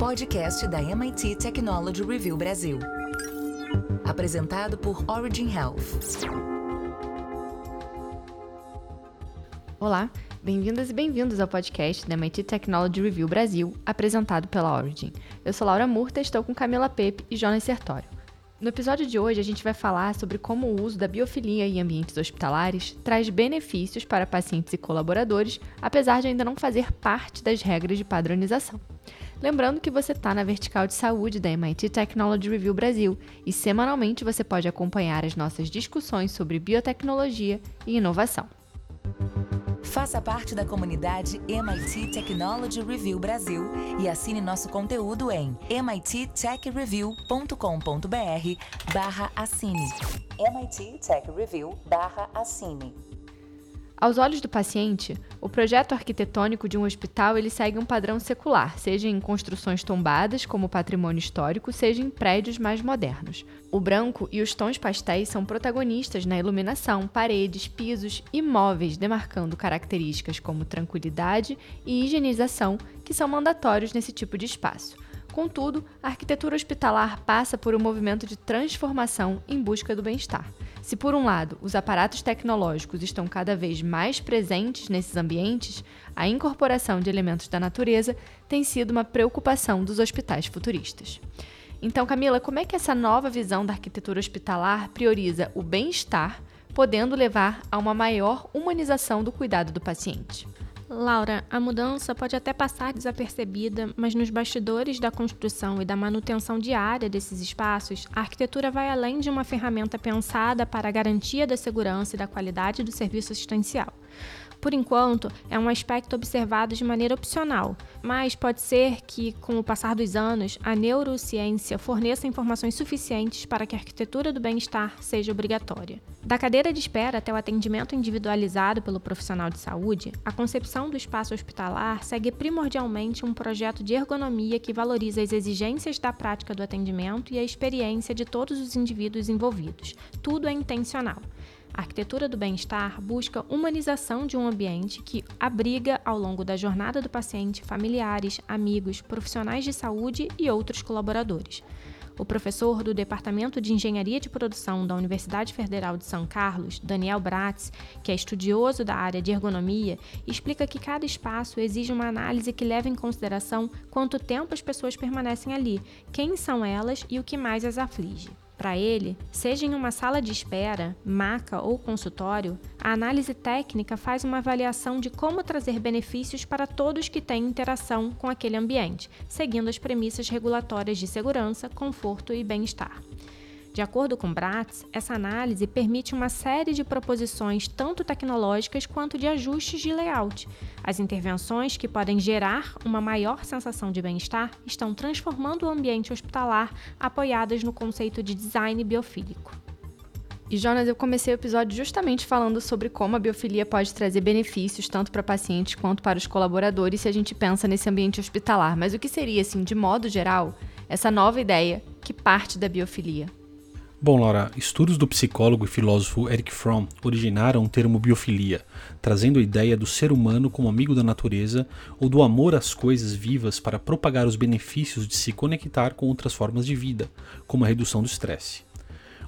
podcast da MIT Technology Review Brasil. Apresentado por Origin Health. Olá, bem-vindas e bem-vindos ao podcast da MIT Technology Review Brasil, apresentado pela Origin. Eu sou Laura Murta, estou com Camila Pepe e Jonas Sertório. No episódio de hoje, a gente vai falar sobre como o uso da biofilia em ambientes hospitalares traz benefícios para pacientes e colaboradores, apesar de ainda não fazer parte das regras de padronização. Lembrando que você está na vertical de saúde da MIT Technology Review Brasil e semanalmente você pode acompanhar as nossas discussões sobre biotecnologia e inovação. Faça parte da comunidade MIT Technology Review Brasil e assine nosso conteúdo em mittechreview.com.br barra assine. MIT Tech Review barra assine. Aos olhos do paciente, o projeto arquitetônico de um hospital ele segue um padrão secular, seja em construções tombadas, como patrimônio histórico, seja em prédios mais modernos. O branco e os tons pastéis são protagonistas na iluminação, paredes, pisos e móveis, demarcando características como tranquilidade e higienização que são mandatórios nesse tipo de espaço. Contudo, a arquitetura hospitalar passa por um movimento de transformação em busca do bem-estar. Se, por um lado, os aparatos tecnológicos estão cada vez mais presentes nesses ambientes, a incorporação de elementos da natureza tem sido uma preocupação dos hospitais futuristas. Então, Camila, como é que essa nova visão da arquitetura hospitalar prioriza o bem-estar, podendo levar a uma maior humanização do cuidado do paciente? Laura, a mudança pode até passar desapercebida, mas nos bastidores da construção e da manutenção diária desses espaços, a arquitetura vai além de uma ferramenta pensada para a garantia da segurança e da qualidade do serviço assistencial. Por enquanto, é um aspecto observado de maneira opcional, mas pode ser que, com o passar dos anos, a neurociência forneça informações suficientes para que a arquitetura do bem-estar seja obrigatória. Da cadeira de espera até o atendimento individualizado pelo profissional de saúde, a concepção do espaço hospitalar segue primordialmente um projeto de ergonomia que valoriza as exigências da prática do atendimento e a experiência de todos os indivíduos envolvidos. Tudo é intencional. A arquitetura do bem-estar busca humanização de um ambiente que abriga, ao longo da jornada do paciente, familiares, amigos, profissionais de saúde e outros colaboradores. O professor do Departamento de Engenharia de Produção da Universidade Federal de São Carlos, Daniel Bratz, que é estudioso da área de ergonomia, explica que cada espaço exige uma análise que leva em consideração quanto tempo as pessoas permanecem ali, quem são elas e o que mais as aflige. Para ele, seja em uma sala de espera, maca ou consultório, a análise técnica faz uma avaliação de como trazer benefícios para todos que têm interação com aquele ambiente, seguindo as premissas regulatórias de segurança, conforto e bem-estar. De acordo com Bratz, essa análise permite uma série de proposições tanto tecnológicas quanto de ajustes de layout. As intervenções que podem gerar uma maior sensação de bem-estar estão transformando o ambiente hospitalar apoiadas no conceito de design biofílico. E Jonas, eu comecei o episódio justamente falando sobre como a biofilia pode trazer benefícios tanto para pacientes quanto para os colaboradores se a gente pensa nesse ambiente hospitalar. Mas o que seria, assim, de modo geral, essa nova ideia que parte da biofilia? Bom, Laura, estudos do psicólogo e filósofo Eric Fromm originaram o termo biofilia, trazendo a ideia do ser humano como amigo da natureza ou do amor às coisas vivas para propagar os benefícios de se conectar com outras formas de vida, como a redução do estresse.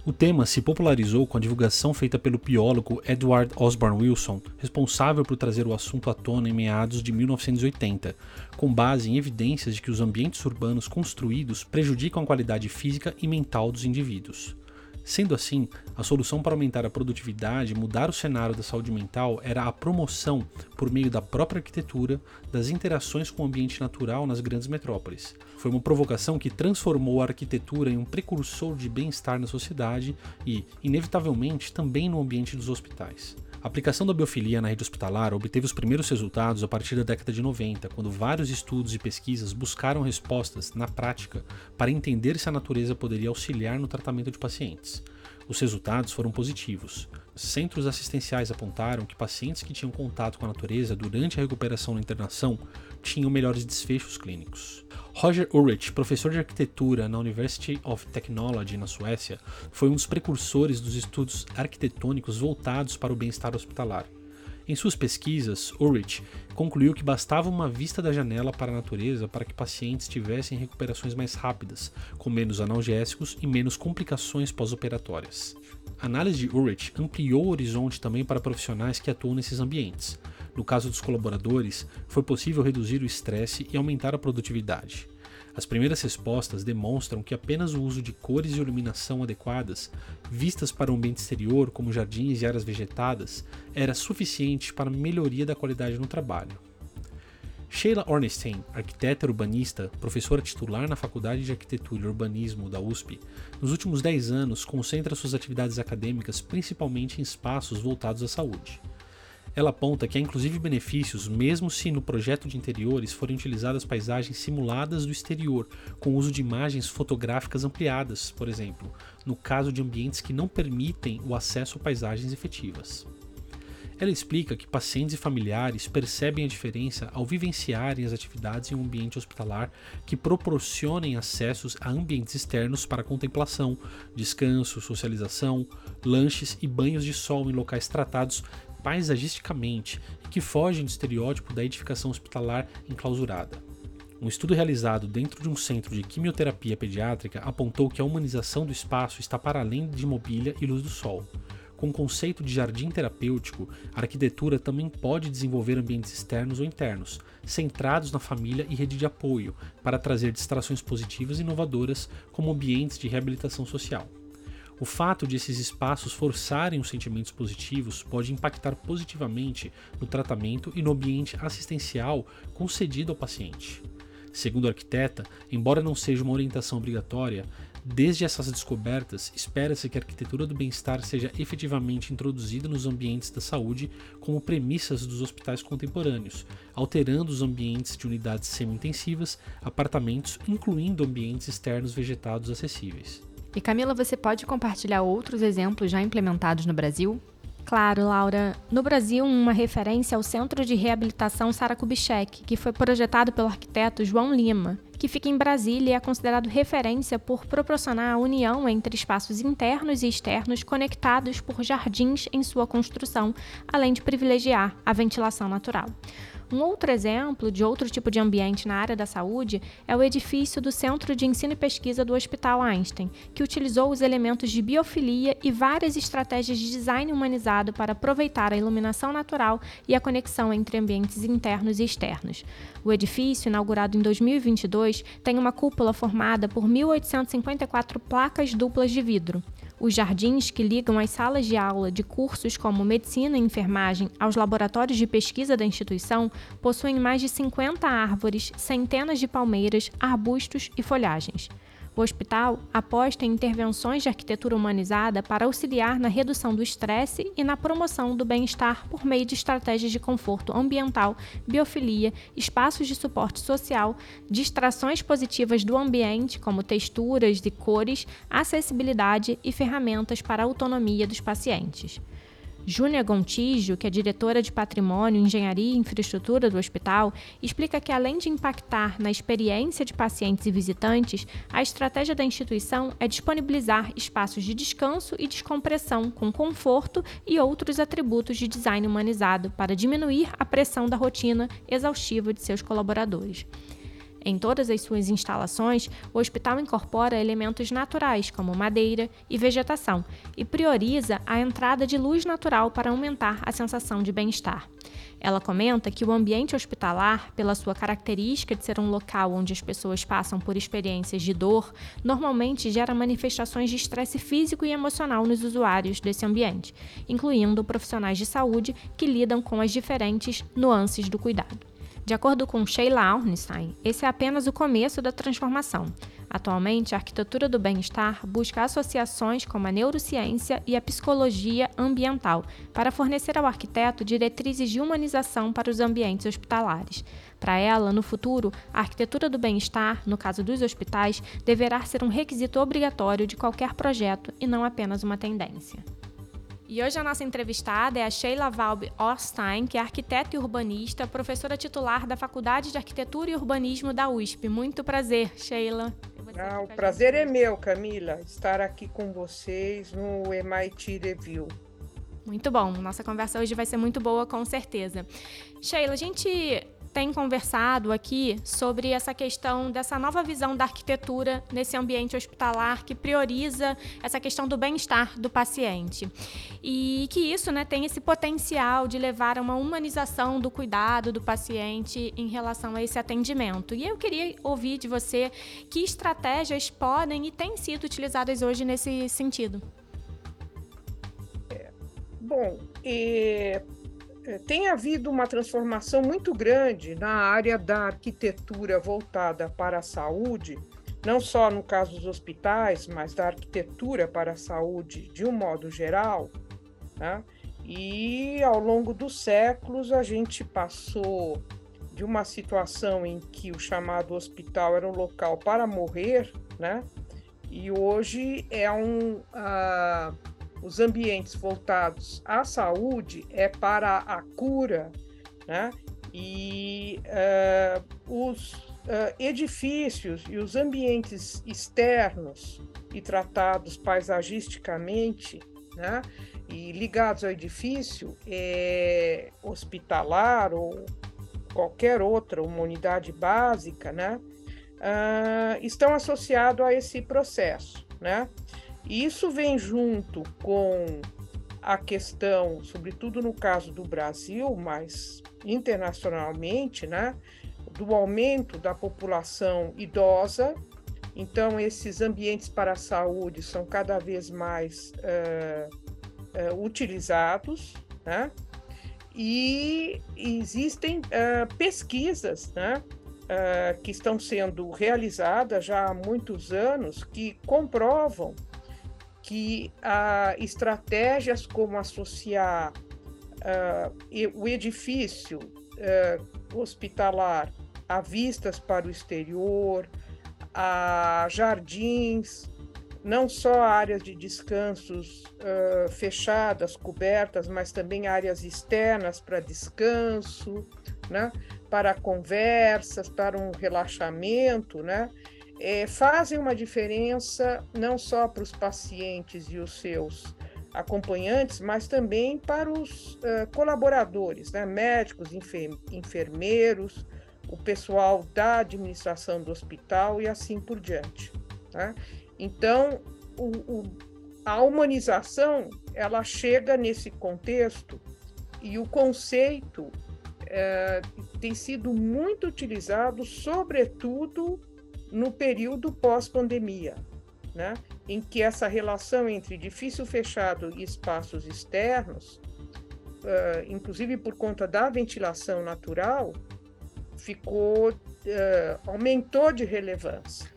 O tema se popularizou com a divulgação feita pelo biólogo Edward Osborne Wilson, responsável por trazer o assunto à tona em meados de 1980, com base em evidências de que os ambientes urbanos construídos prejudicam a qualidade física e mental dos indivíduos. Sendo assim, a solução para aumentar a produtividade e mudar o cenário da saúde mental era a promoção, por meio da própria arquitetura, das interações com o ambiente natural nas grandes metrópoles. Foi uma provocação que transformou a arquitetura em um precursor de bem-estar na sociedade e, inevitavelmente, também no ambiente dos hospitais. A aplicação da biofilia na rede hospitalar obteve os primeiros resultados a partir da década de 90, quando vários estudos e pesquisas buscaram respostas, na prática, para entender se a natureza poderia auxiliar no tratamento de pacientes. Os resultados foram positivos. Centros assistenciais apontaram que pacientes que tinham contato com a natureza durante a recuperação na internação tinham melhores desfechos clínicos. Roger Ulrich, professor de arquitetura na University of Technology na Suécia, foi um dos precursores dos estudos arquitetônicos voltados para o bem-estar hospitalar. Em suas pesquisas, Ulrich concluiu que bastava uma vista da janela para a natureza para que pacientes tivessem recuperações mais rápidas, com menos analgésicos e menos complicações pós-operatórias. A análise de Ulrich ampliou o horizonte também para profissionais que atuam nesses ambientes. No caso dos colaboradores, foi possível reduzir o estresse e aumentar a produtividade. As primeiras respostas demonstram que apenas o uso de cores e iluminação adequadas, vistas para o ambiente exterior, como jardins e áreas vegetadas, era suficiente para a melhoria da qualidade no trabalho. Sheila Ornstein, arquiteta urbanista, professora titular na Faculdade de Arquitetura e Urbanismo da USP, nos últimos 10 anos concentra suas atividades acadêmicas principalmente em espaços voltados à saúde. Ela aponta que há inclusive benefícios, mesmo se no projeto de interiores forem utilizadas paisagens simuladas do exterior, com uso de imagens fotográficas ampliadas, por exemplo, no caso de ambientes que não permitem o acesso a paisagens efetivas. Ela explica que pacientes e familiares percebem a diferença ao vivenciarem as atividades em um ambiente hospitalar que proporcionem acessos a ambientes externos para contemplação, descanso, socialização, lanches e banhos de sol em locais tratados paisagisticamente e que fogem do estereótipo da edificação hospitalar enclausurada. Um estudo realizado dentro de um centro de quimioterapia pediátrica apontou que a humanização do espaço está para além de mobília e luz do sol. Com o conceito de jardim terapêutico, a arquitetura também pode desenvolver ambientes externos ou internos, centrados na família e rede de apoio, para trazer distrações positivas e inovadoras como ambientes de reabilitação social. O fato de esses espaços forçarem os sentimentos positivos pode impactar positivamente no tratamento e no ambiente assistencial concedido ao paciente. Segundo a arquiteta, embora não seja uma orientação obrigatória, desde essas descobertas, espera-se que a arquitetura do bem-estar seja efetivamente introduzida nos ambientes da saúde como premissas dos hospitais contemporâneos, alterando os ambientes de unidades semi-intensivas, apartamentos, incluindo ambientes externos vegetados acessíveis. E Camila, você pode compartilhar outros exemplos já implementados no Brasil? Claro, Laura. No Brasil, uma referência ao Centro de Reabilitação Sara Kubitschek, que foi projetado pelo arquiteto João Lima, que fica em Brasília e é considerado referência por proporcionar a união entre espaços internos e externos conectados por jardins em sua construção, além de privilegiar a ventilação natural. Um outro exemplo de outro tipo de ambiente na área da saúde é o edifício do Centro de Ensino e Pesquisa do Hospital Einstein, que utilizou os elementos de biofilia e várias estratégias de design humanizado para aproveitar a iluminação natural e a conexão entre ambientes internos e externos. O edifício, inaugurado em 2022, tem uma cúpula formada por 1.854 placas duplas de vidro. Os jardins que ligam as salas de aula de cursos como medicina e enfermagem aos laboratórios de pesquisa da instituição possuem mais de 50 árvores, centenas de palmeiras, arbustos e folhagens. O hospital aposta em intervenções de arquitetura humanizada para auxiliar na redução do estresse e na promoção do bem-estar por meio de estratégias de conforto ambiental, biofilia, espaços de suporte social, distrações positivas do ambiente, como texturas e cores, acessibilidade e ferramentas para a autonomia dos pacientes. Júnia Gontijo, que é diretora de Patrimônio, Engenharia e Infraestrutura do hospital, explica que, além de impactar na experiência de pacientes e visitantes, a estratégia da instituição é disponibilizar espaços de descanso e descompressão com conforto e outros atributos de design humanizado para diminuir a pressão da rotina exaustiva de seus colaboradores. Em todas as suas instalações, o hospital incorpora elementos naturais, como madeira e vegetação, e prioriza a entrada de luz natural para aumentar a sensação de bem-estar. Ela comenta que o ambiente hospitalar, pela sua característica de ser um local onde as pessoas passam por experiências de dor, normalmente gera manifestações de estresse físico e emocional nos usuários desse ambiente, incluindo profissionais de saúde que lidam com as diferentes nuances do cuidado. De acordo com Sheila Ornstein, esse é apenas o começo da transformação. Atualmente, a arquitetura do bem-estar busca associações como a neurociência e a psicologia ambiental para fornecer ao arquiteto diretrizes de humanização para os ambientes hospitalares. Para ela, no futuro, a arquitetura do bem-estar, no caso dos hospitais, deverá ser um requisito obrigatório de qualquer projeto e não apenas uma tendência. E hoje a nossa entrevistada é a Sheila Valb Orstein, que é arquiteta e urbanista, professora titular da Faculdade de Arquitetura e Urbanismo da USP. Muito prazer, Sheila. Ah, o prazer é meu, Camila, estar aqui com vocês no MIT Review. Muito bom. Nossa conversa hoje vai ser muito boa, com certeza. Sheila, a gente tem conversado aqui sobre essa questão dessa nova visão da arquitetura nesse ambiente hospitalar que prioriza essa questão do bem-estar do paciente. E que isso né, tem esse potencial de levar a uma humanização do cuidado do paciente em relação a esse atendimento. E eu queria ouvir de você que estratégias podem e têm sido utilizadas hoje nesse sentido. Bom, e tem havido uma transformação muito grande na área da arquitetura voltada para a saúde, não só no caso dos hospitais, mas da arquitetura para a saúde de um modo geral. Né? E ao longo dos séculos a gente passou de uma situação em que o chamado hospital era um local para morrer, né? E hoje é um uh, os ambientes voltados à saúde é para a cura, né? E uh, os uh, edifícios e os ambientes externos e tratados paisagisticamente, né? E ligados ao edifício, é, hospitalar ou qualquer outra, uma unidade básica, né? Uh, estão associados a esse processo, né? Isso vem junto com a questão, sobretudo no caso do Brasil, mas internacionalmente, né, do aumento da população idosa. Então, esses ambientes para a saúde são cada vez mais uh, uh, utilizados, né? E existem uh, pesquisas, né? que estão sendo realizadas já há muitos anos que comprovam que ah, estratégias como associar ah, o edifício ah, hospitalar a vistas para o exterior, a jardins, não só áreas de descansos uh, fechadas, cobertas, mas também áreas externas para descanso, né? para conversas, para um relaxamento, né? É, fazem uma diferença não só para os pacientes e os seus acompanhantes, mas também para os uh, colaboradores, né? médicos, enfermeiros, o pessoal da administração do hospital e assim por diante. Né? Então, o, o, a humanização ela chega nesse contexto e o conceito tem sido muito utilizado, sobretudo no período pós-pandemia, né? em que essa relação entre edifício fechado e espaços externos, uh, inclusive por conta da ventilação natural, ficou uh, aumentou de relevância.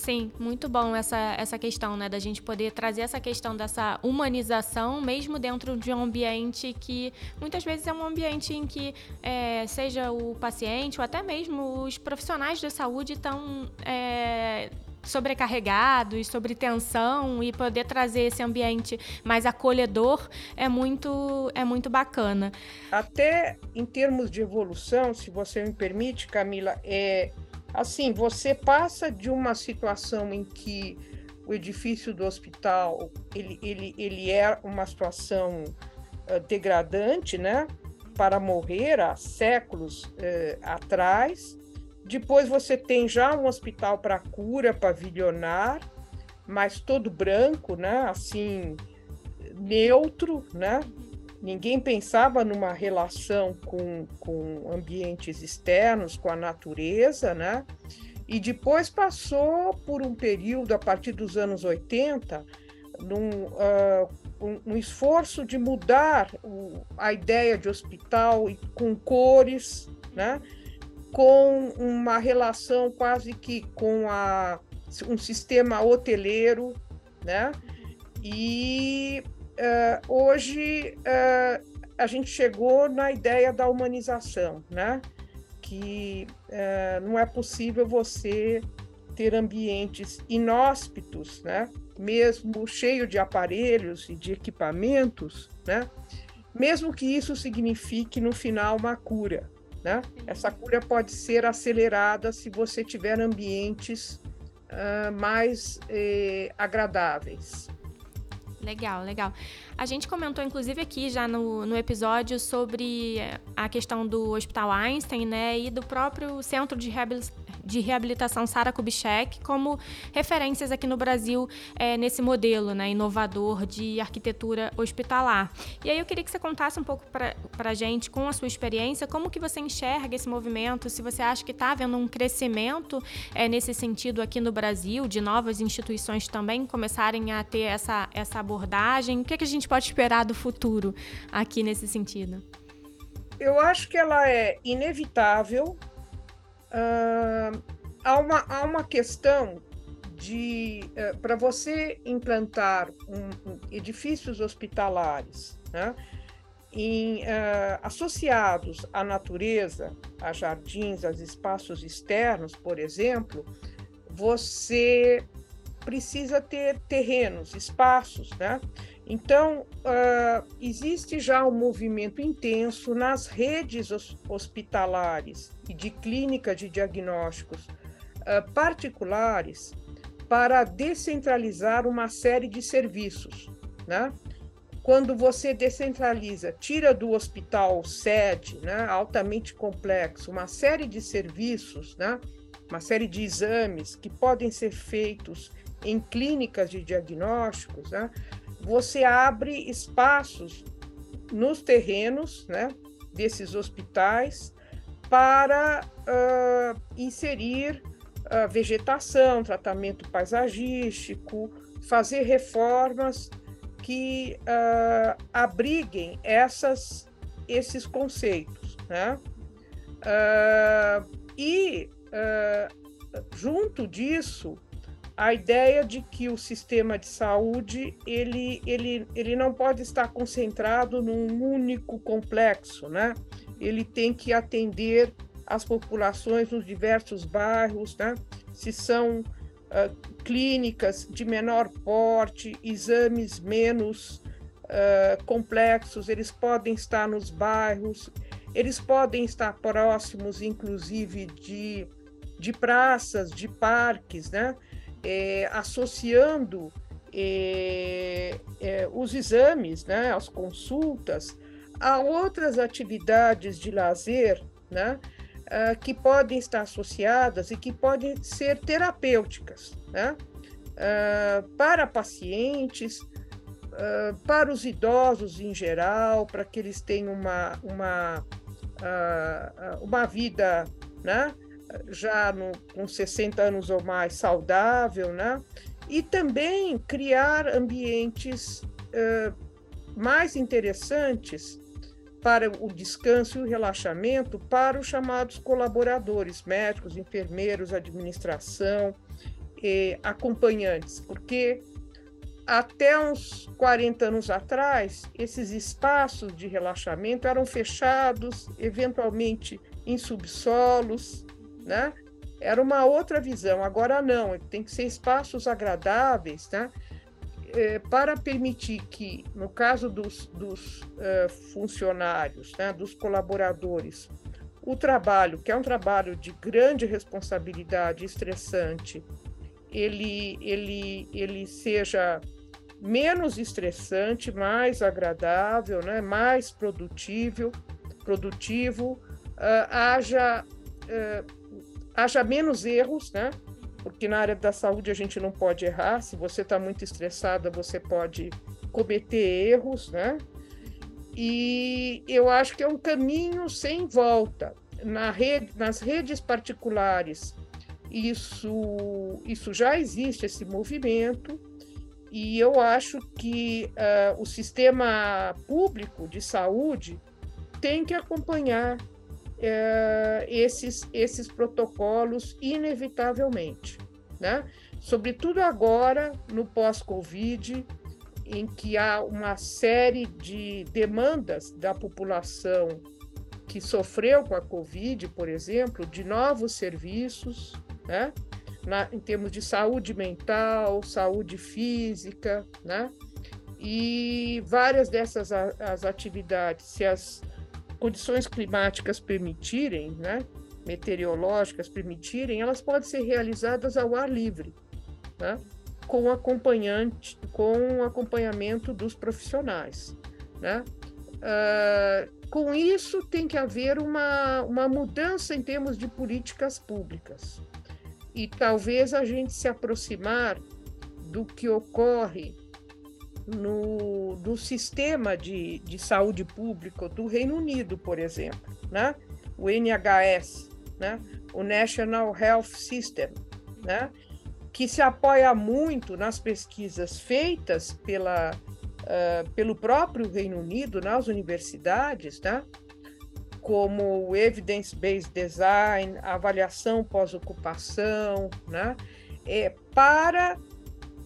Sim, muito bom essa, essa questão, né? Da gente poder trazer essa questão dessa humanização, mesmo dentro de um ambiente que muitas vezes é um ambiente em que é, seja o paciente ou até mesmo os profissionais da saúde estão. É, sobrecarregados, sobre tensão e poder trazer esse ambiente mais acolhedor é muito é muito bacana. Até em termos de evolução, se você me permite, Camila, é Assim, você passa de uma situação em que o edifício do hospital ele, ele, ele é uma situação uh, degradante, né? Para morrer há séculos uh, atrás. Depois você tem já um hospital para cura pavilionar, mas todo branco, né? Assim, neutro, né? Ninguém pensava numa relação com, com ambientes externos, com a natureza, né? E depois passou por um período, a partir dos anos 80, num, uh, um, um, esforço de mudar o, a ideia de hospital com cores, né? com uma relação quase que com a, um sistema hoteleiro, né? E uh, hoje uh, a gente chegou na ideia da humanização, né? Que uh, não é possível você ter ambientes inóspitos, né? Mesmo cheio de aparelhos e de equipamentos, né? Mesmo que isso signifique no final uma cura, né? Essa cura pode ser acelerada se você tiver ambientes uh, mais eh, agradáveis. Legal, legal. A gente comentou, inclusive, aqui já no, no episódio sobre a questão do Hospital Einstein, né, e do próprio Centro de, de Reabilitação Sara Kubitschek como referências aqui no Brasil é, nesse modelo, né, inovador de arquitetura hospitalar. E aí eu queria que você contasse um pouco para a gente, com a sua experiência, como que você enxerga esse movimento, se você acha que está havendo um crescimento é, nesse sentido aqui no Brasil, de novas instituições também começarem a ter essa, essa abordagem? O que, é que a gente pode esperar do futuro aqui nesse sentido? Eu acho que ela é inevitável. Uh, há, uma, há uma questão de uh, para você implantar um, um, edifícios hospitalares né, em, uh, associados à natureza, a jardins, a espaços externos, por exemplo, você precisa ter terrenos, espaços, né? Então, uh, existe já um movimento intenso nas redes hospitalares e de clínicas de diagnósticos uh, particulares para descentralizar uma série de serviços, né? Quando você descentraliza, tira do hospital sede, né, altamente complexo, uma série de serviços, né, uma série de exames que podem ser feitos em clínicas de diagnósticos, né, você abre espaços nos terrenos né, desses hospitais para uh, inserir uh, vegetação, tratamento paisagístico, fazer reformas que uh, abriguem essas, esses conceitos. Né? e, junto disso, a ideia de que o sistema de saúde ele, ele, ele não pode estar concentrado num único complexo, né? Ele tem que atender as populações nos diversos bairros, né? Se são uh, clínicas de menor porte, exames menos uh, complexos, eles podem estar nos bairros, eles podem estar próximos, inclusive, de, de praças, de parques, né? É, associando é, é, os exames, né, as consultas, a outras atividades de lazer, né, uh, que podem estar associadas e que podem ser terapêuticas, né, uh, para pacientes, uh, para os idosos em geral, para que eles tenham uma, uma, uma vida, né, já no, com 60 anos ou mais saudável, né? E também criar ambientes uh, mais interessantes para o descanso e o relaxamento para os chamados colaboradores, médicos, enfermeiros, administração, acompanhantes, porque até uns 40 anos atrás, esses espaços de relaxamento eram fechados, eventualmente em subsolos, né? Era uma outra visão, agora não, tem que ser espaços agradáveis, né? É, para permitir que, no caso dos, dos uh, funcionários, né, dos colaboradores, o trabalho, que é um trabalho de grande responsabilidade, estressante, ele, ele, ele seja menos estressante, mais agradável, né, mais produtivo, produtivo, uh, haja uh, haja menos erros, né? Porque na área da saúde a gente não pode errar. Se você está muito estressada, você pode cometer erros, né? E eu acho que é um caminho sem volta. Na rede, nas redes particulares, isso, isso já existe, esse movimento, e eu acho que uh, o sistema público de saúde tem que acompanhar é, esses, esses protocolos inevitavelmente, né? Sobretudo agora, no pós-Covid, em que há uma série de demandas da população que sofreu com a Covid, por exemplo, de novos serviços, né? Na, em termos de saúde mental, saúde física, né? E várias dessas as atividades, se as condições climáticas permitirem, né, meteorológicas permitirem, elas podem ser realizadas ao ar livre, né, com acompanhante, com acompanhamento dos profissionais, né? Uh, com isso tem que haver uma, uma mudança em termos de políticas públicas e talvez a gente se aproximar do que ocorre no, no sistema de, de saúde pública do Reino Unido, por exemplo, né? o NHS, né? o National Health System, né? que se apoia muito nas pesquisas feitas pela, uh, pelo próprio Reino Unido, nas universidades, né? como evidence-based design, avaliação pós-ocupação, né? é, para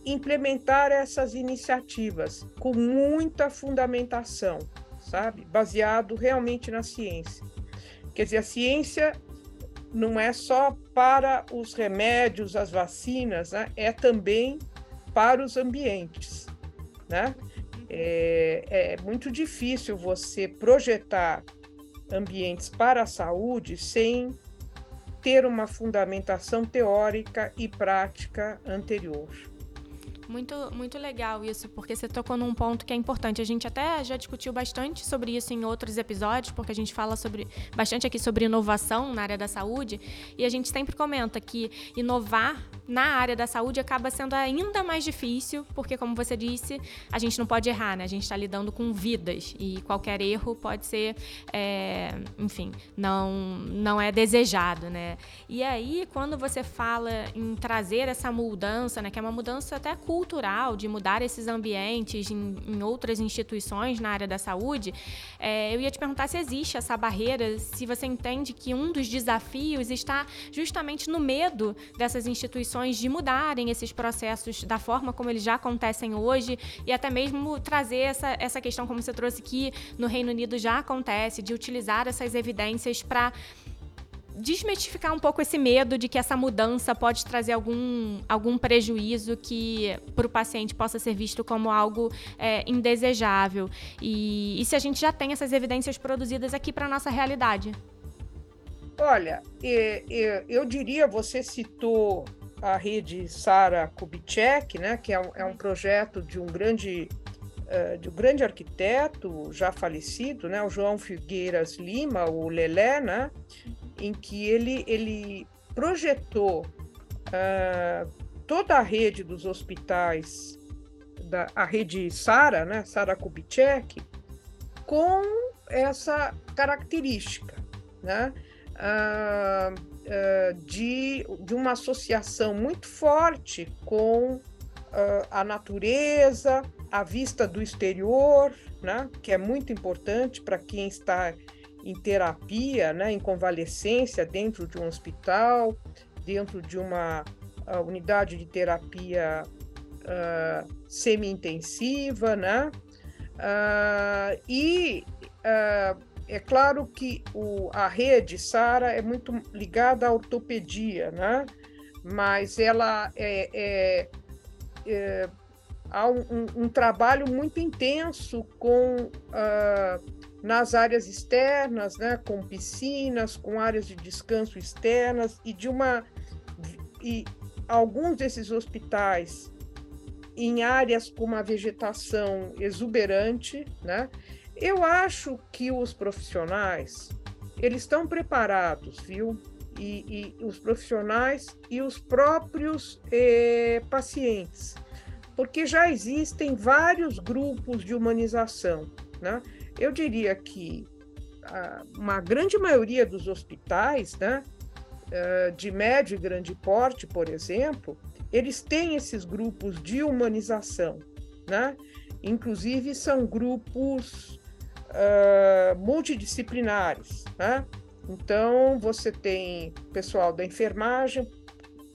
implementar essas iniciativas com muita fundamentação, sabe? Baseado realmente na ciência. Quer dizer, a ciência não é só para os remédios, as vacinas, né? é também para os ambientes, né? É, é muito difícil você projetar ambientes para a saúde sem ter uma fundamentação teórica e prática anterior. Muito, muito legal isso, porque você tocou num ponto que é importante. A gente até já discutiu bastante sobre isso em outros episódios, porque a gente fala sobre bastante aqui sobre inovação na área da saúde, e a gente sempre comenta que inovar na área da saúde acaba sendo ainda mais difícil, porque como você disse, a gente não pode errar, né? A gente está lidando com vidas e qualquer erro pode ser, é, enfim, não não é desejado, né? E aí, quando você fala em trazer essa mudança, né, que é uma mudança até cultural de mudar esses ambientes em, em outras instituições na área da saúde, é, eu ia te perguntar se existe essa barreira, se você entende que um dos desafios está justamente no medo dessas instituições de mudarem esses processos da forma como eles já acontecem hoje e até mesmo trazer essa, essa questão, como você trouxe que no Reino Unido já acontece, de utilizar essas evidências para desmistificar um pouco esse medo de que essa mudança pode trazer algum, algum prejuízo que para o paciente possa ser visto como algo é, indesejável. E, e se a gente já tem essas evidências produzidas aqui para a nossa realidade? Olha, eu diria, você citou a rede Sara Kubitschek, né, que é um, é um projeto de um grande eh, de um grande arquiteto já falecido, né, o João Figueiras Lima, o Lelé, né, em que ele, ele projetou uh, toda a rede dos hospitais, da, a rede Sara, né, Sara Kubitschek, com essa característica, né, uh, uh, de, de uma associação muito forte com a natureza, a vista do exterior, né, que é muito importante para quem está em terapia, né, em convalescência dentro de um hospital, dentro de uma uh, unidade de terapia uh, semi-intensiva, né? Uh, e é claro que o, a rede Sara é muito ligada à ortopedia, né? Mas ela é, é, é há um, um, trabalho muito intenso com uh, nas áreas externas, né, com piscinas, com áreas de descanso externas e de uma e alguns desses hospitais em áreas com uma vegetação exuberante, né? Eu acho que os profissionais eles estão preparados, viu? E, e os profissionais e os próprios eh, pacientes, porque já existem vários grupos de humanização, né? eu diria que uma grande maioria dos hospitais, né, eh, de médio e grande porte, por exemplo, eles têm esses grupos de humanização, né? Inclusive são grupos uh, multidisciplinares, né? Então você tem pessoal da enfermagem,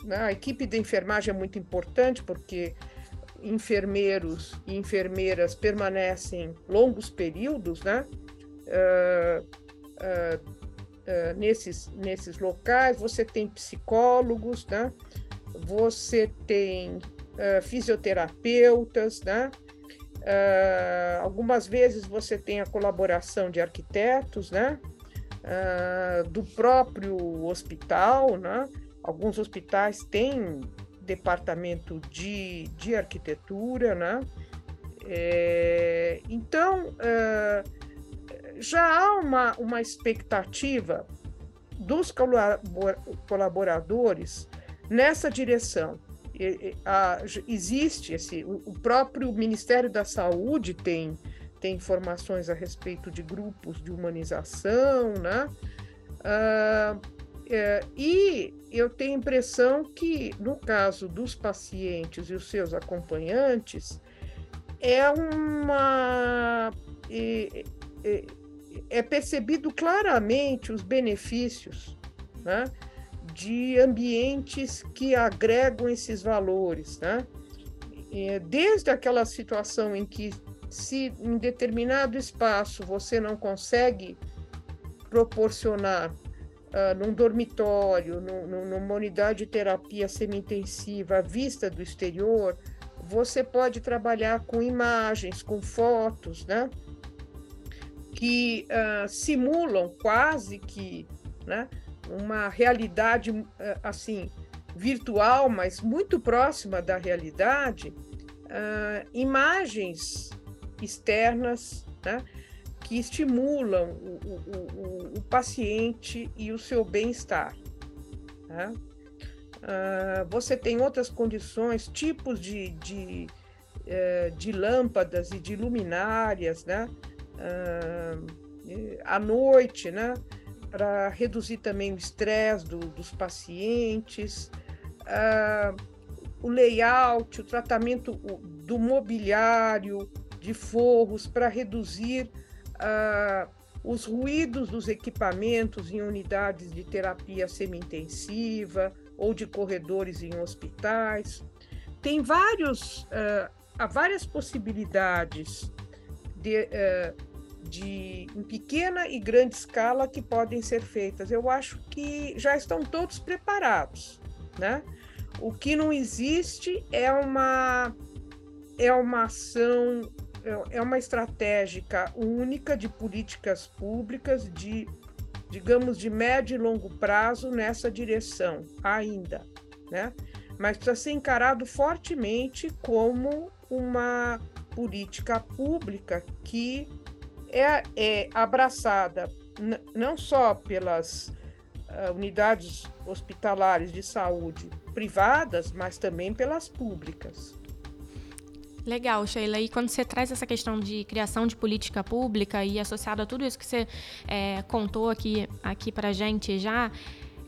né? a equipe da enfermagem é muito importante porque enfermeiros e enfermeiras permanecem longos períodos, né? Uh, uh, uh, nesses, nesses locais, você tem psicólogos, né? Você tem fisioterapeutas, né? Algumas vezes você tem a colaboração de arquitetos, né? do próprio hospital, né? Alguns hospitais têm departamento de, de arquitetura, né? É, então, é, já há uma, uma expectativa dos colaboradores nessa direção. Existe esse, o próprio Ministério da Saúde tem, tem informações a respeito de grupos de humanização, né? Uh, é, e eu tenho a impressão que, no caso dos pacientes e os seus acompanhantes, é uma. É, é, é percebido claramente os benefícios né, de ambientes que agregam esses valores. Né? Desde aquela situação em que, se em determinado espaço você não consegue proporcionar uh, num dormitório, no, numa unidade de terapia semi-intensiva à vista do exterior, você pode trabalhar com imagens, com fotos, né? Que uh, simulam quase que né, uma realidade uh, assim virtual, mas muito próxima da realidade, imagens externas, né? que estimulam o, o, o, o paciente e o seu bem-estar. Né? Uh, você tem outras condições, tipos de, de, uh, de lâmpadas e de luminárias, né? Uh, à noite, né? Para reduzir também o estresse do, dos pacientes, o layout, o tratamento do mobiliário, de forros, para reduzir os ruídos dos equipamentos em unidades de terapia semi-intensiva ou de corredores em hospitais. Tem vários, uh, há várias possibilidades de, uh, de, em pequena e grande escala que podem ser feitas. Eu acho que já estão todos preparados, né? O que não existe é uma é uma ação é, é uma estratégica única de políticas públicas de, digamos, de médio e longo prazo nessa direção ainda, né? Mas precisa ser encarado fortemente como uma política pública que é, é abraçada não só pelas uh, unidades hospitalares de saúde privadas, mas também pelas públicas. Legal, Sheila. E quando você traz essa questão de criação de política pública e associado a tudo isso que você é, contou aqui, aqui para gente já,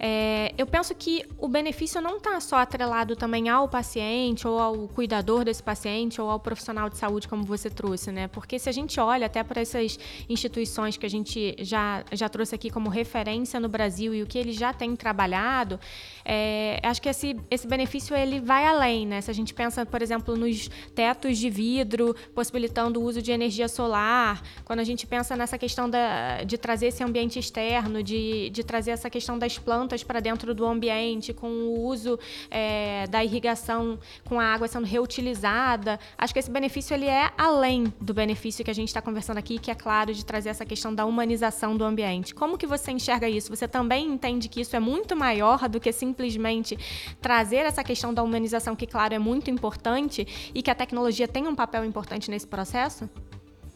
é, eu penso que o benefício não está só atrelado também ao paciente ou ao cuidador desse paciente ou ao profissional de saúde, como você trouxe, né? Porque se a gente olha até para essas instituições que a gente já, já trouxe aqui como referência no Brasil e o que eles já têm trabalhado, é, acho que esse, esse benefício ele vai além, né? Se a gente pensa, por exemplo, nos tetos de vidro, possibilitando o uso de energia solar, quando a gente pensa nessa questão da, de trazer esse ambiente externo, de, de trazer essa questão das plantas plantas para dentro do ambiente, com o uso é, da irrigação, com a água sendo reutilizada. Acho que esse benefício ele é além do benefício que a gente está conversando aqui, que é claro de trazer essa questão da humanização do ambiente. Como que você enxerga isso? Você também entende que isso é muito maior do que simplesmente trazer essa questão da humanização, que claro é muito importante e que a tecnologia tem um papel importante nesse processo?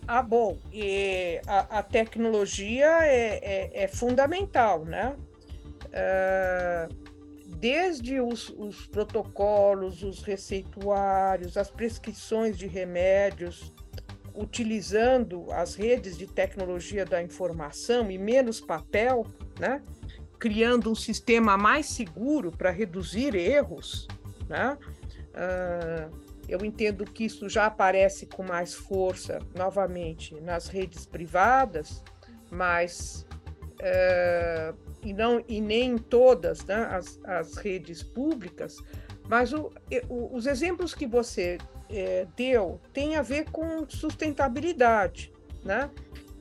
Ah, bom, e a, a tecnologia é, é, é, fundamental, né? Ah, desde os, os, protocolos, os receituários, as prescrições de remédios, utilizando as redes de tecnologia da informação e menos papel, né? criando um sistema mais seguro para reduzir erros. Né? Uh, eu entendo que isso já aparece com mais força, novamente, nas redes privadas, mas uh, e, não, e nem em todas né, as, as redes públicas, mas o, o, os exemplos que você é, deu têm a ver com sustentabilidade, né?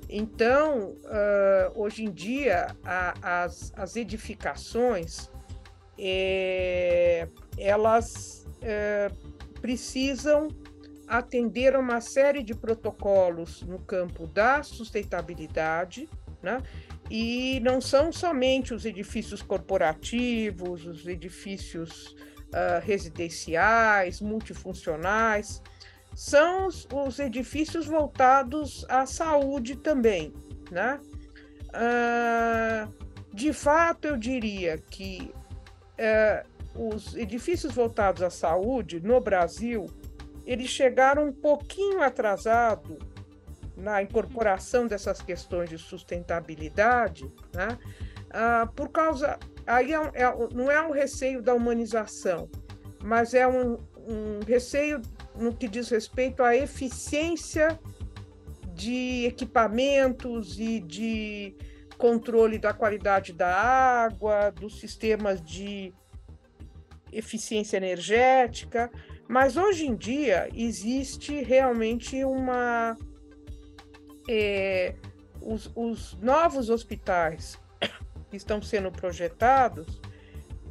Então, uh, hoje em dia, a, as, as edificações, elas precisam atender a uma série de protocolos no campo da sustentabilidade, né? E não são somente os edifícios corporativos, os edifícios uh, residenciais, multifuncionais, são os, os, edifícios voltados à saúde também, né? Uh, de fato, eu diria que uh, os edifícios voltados à saúde no Brasil, eles chegaram um pouquinho atrasado na incorporação dessas questões de sustentabilidade, né? Uh, por causa aí é, é, não é um receio da humanização, mas é um, um receio no que diz respeito à eficiência de equipamentos e de controle da qualidade da água, dos sistemas de eficiência energética, mas hoje em dia existe realmente uma. É, os, os novos hospitais que estão sendo projetados,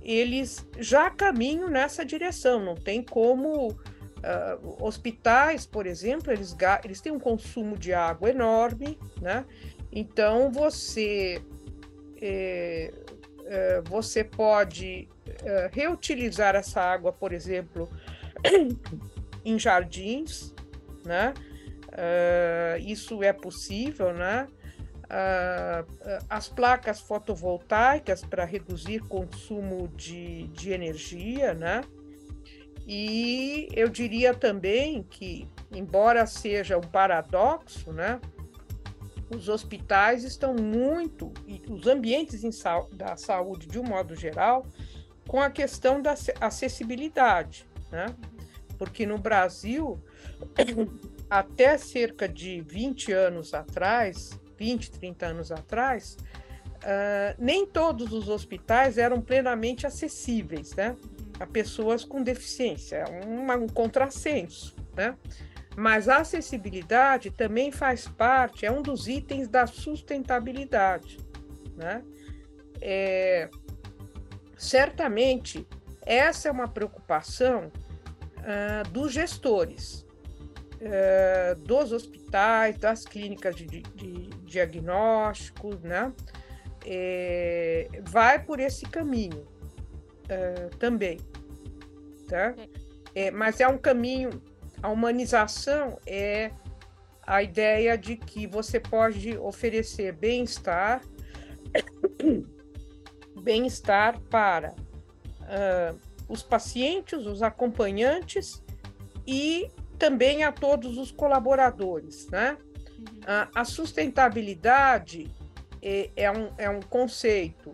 eles já caminham nessa direção. Não tem como uh, hospitais, por exemplo, eles, eles têm um consumo de água enorme, né? Então você é, é, você pode reutilizar essa água, por exemplo, em jardins, né? Uh, isso é possível, né? Uh, as placas fotovoltaicas para reduzir consumo de, de energia, né? E eu diria também que, embora seja um paradoxo, né? Os hospitais estão muito, e os ambientes da saúde, de um modo geral, com a questão da acessibilidade, né? Porque no Brasil, até cerca de 20 anos atrás, 20, 30 anos atrás, uh, nem todos os hospitais eram plenamente acessíveis, né? A pessoas com deficiência, é um contrassenso, né? Mas a acessibilidade também faz parte, é um dos itens da sustentabilidade, né? É, certamente, essa é uma preocupação uh, dos gestores, uh, dos hospitais, das clínicas de, de, de diagnóstico, né? É, vai por esse caminho uh, também, tá? É, mas é um caminho, a humanização é a ideia de que você pode oferecer bem-estar, bem-estar para uh, os pacientes, os acompanhantes e também a todos os colaboradores, né? A sustentabilidade é, é, um, é um conceito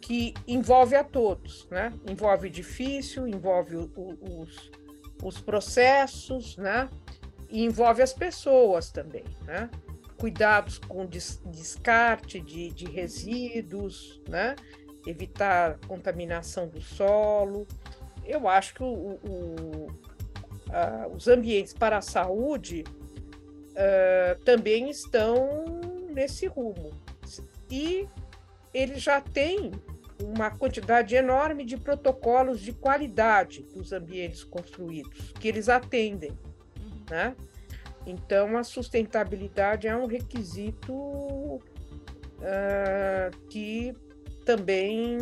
que envolve a todos, né? Envolve o edifício, envolve o, o, os, os processos, né? E envolve as pessoas também, né? Cuidados com des, descarte de, de resíduos, né? Evitar contaminação do solo. Eu acho que o, o, a, os ambientes para a saúde uh, também estão nesse rumo. E ele já tem uma quantidade enorme de protocolos de qualidade dos ambientes construídos, que eles atendem. Uhum. Né? Então, a sustentabilidade é um requisito uh, que também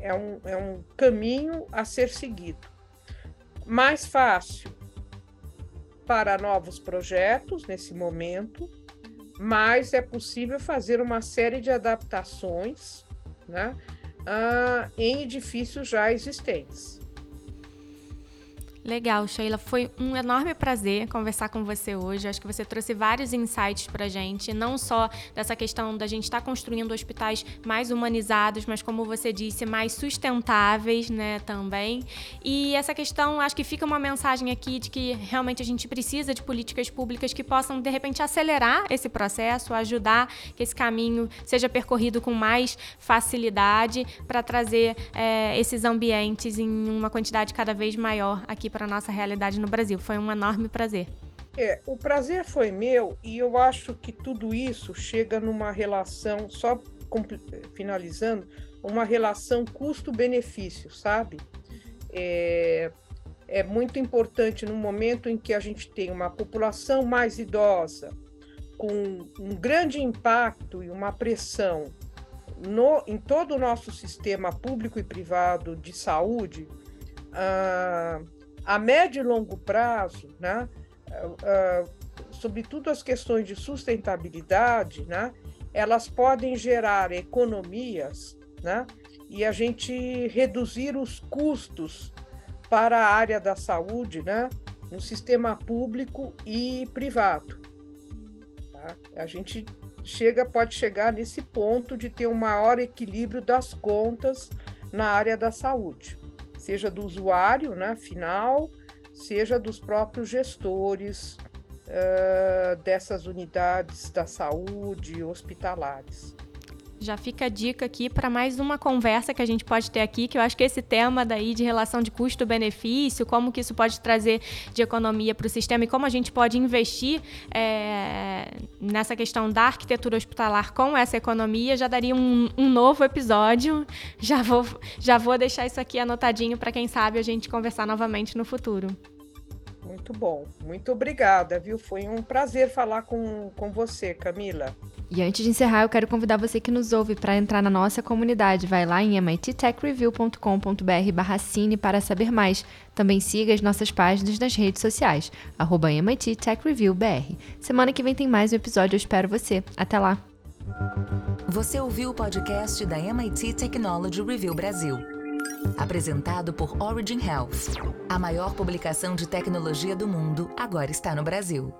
é um, é um caminho a ser seguido. Mais fácil para novos projetos nesse momento, mas é possível fazer uma série de adaptações né, uh, em edifícios já existentes. Legal, Sheila. Foi um enorme prazer conversar com você hoje. Acho que você trouxe vários insights para gente, não só dessa questão da gente estar tá construindo hospitais mais humanizados, mas como você disse, mais sustentáveis, né, também. E essa questão, acho que fica uma mensagem aqui de que realmente a gente precisa de políticas públicas que possam, de repente, acelerar esse processo, ajudar que esse caminho seja percorrido com mais facilidade para trazer é, esses ambientes em uma quantidade cada vez maior aqui para nossa realidade no Brasil. Foi um enorme prazer. É, o prazer foi meu e eu acho que tudo isso chega numa relação, só finalizando, uma relação custo-benefício, sabe? É, é muito importante no momento em que a gente tem uma população mais idosa, com um grande impacto e uma pressão no, em todo o nosso sistema público e privado de saúde, uh, a médio e longo prazo, né, uh, sobretudo as questões de sustentabilidade, né, elas podem gerar economias né, e a gente reduzir os custos para a área da saúde né, no sistema público e privado. Tá? A gente chega, pode chegar nesse ponto de ter um maior equilíbrio das contas na área da saúde, seja do usuário né, final, seja dos próprios gestores uh, dessas unidades da saúde hospitalares. Já fica a dica aqui para mais uma conversa que a gente pode ter aqui, que eu acho que esse tema daí de relação de custo-benefício, como que isso pode trazer de economia para o sistema e como a gente pode investir é, nessa questão da arquitetura hospitalar com essa economia, já daria um, um novo episódio. Já vou, já vou deixar isso aqui anotadinho para quem sabe a gente conversar novamente no futuro. Muito bom. Muito obrigada, viu? Foi um prazer falar com, com você, Camila. E antes de encerrar, eu quero convidar você que nos ouve para entrar na nossa comunidade. Vai lá em mittechreview.com.br barra cine para saber mais. Também siga as nossas páginas nas redes sociais, arroba MIT Tech Review BR. Semana que vem tem mais um episódio, eu espero você. Até lá! Você ouviu o podcast da MIT Technology Review Brasil. Apresentado por Origin Health. A maior publicação de tecnologia do mundo agora está no Brasil.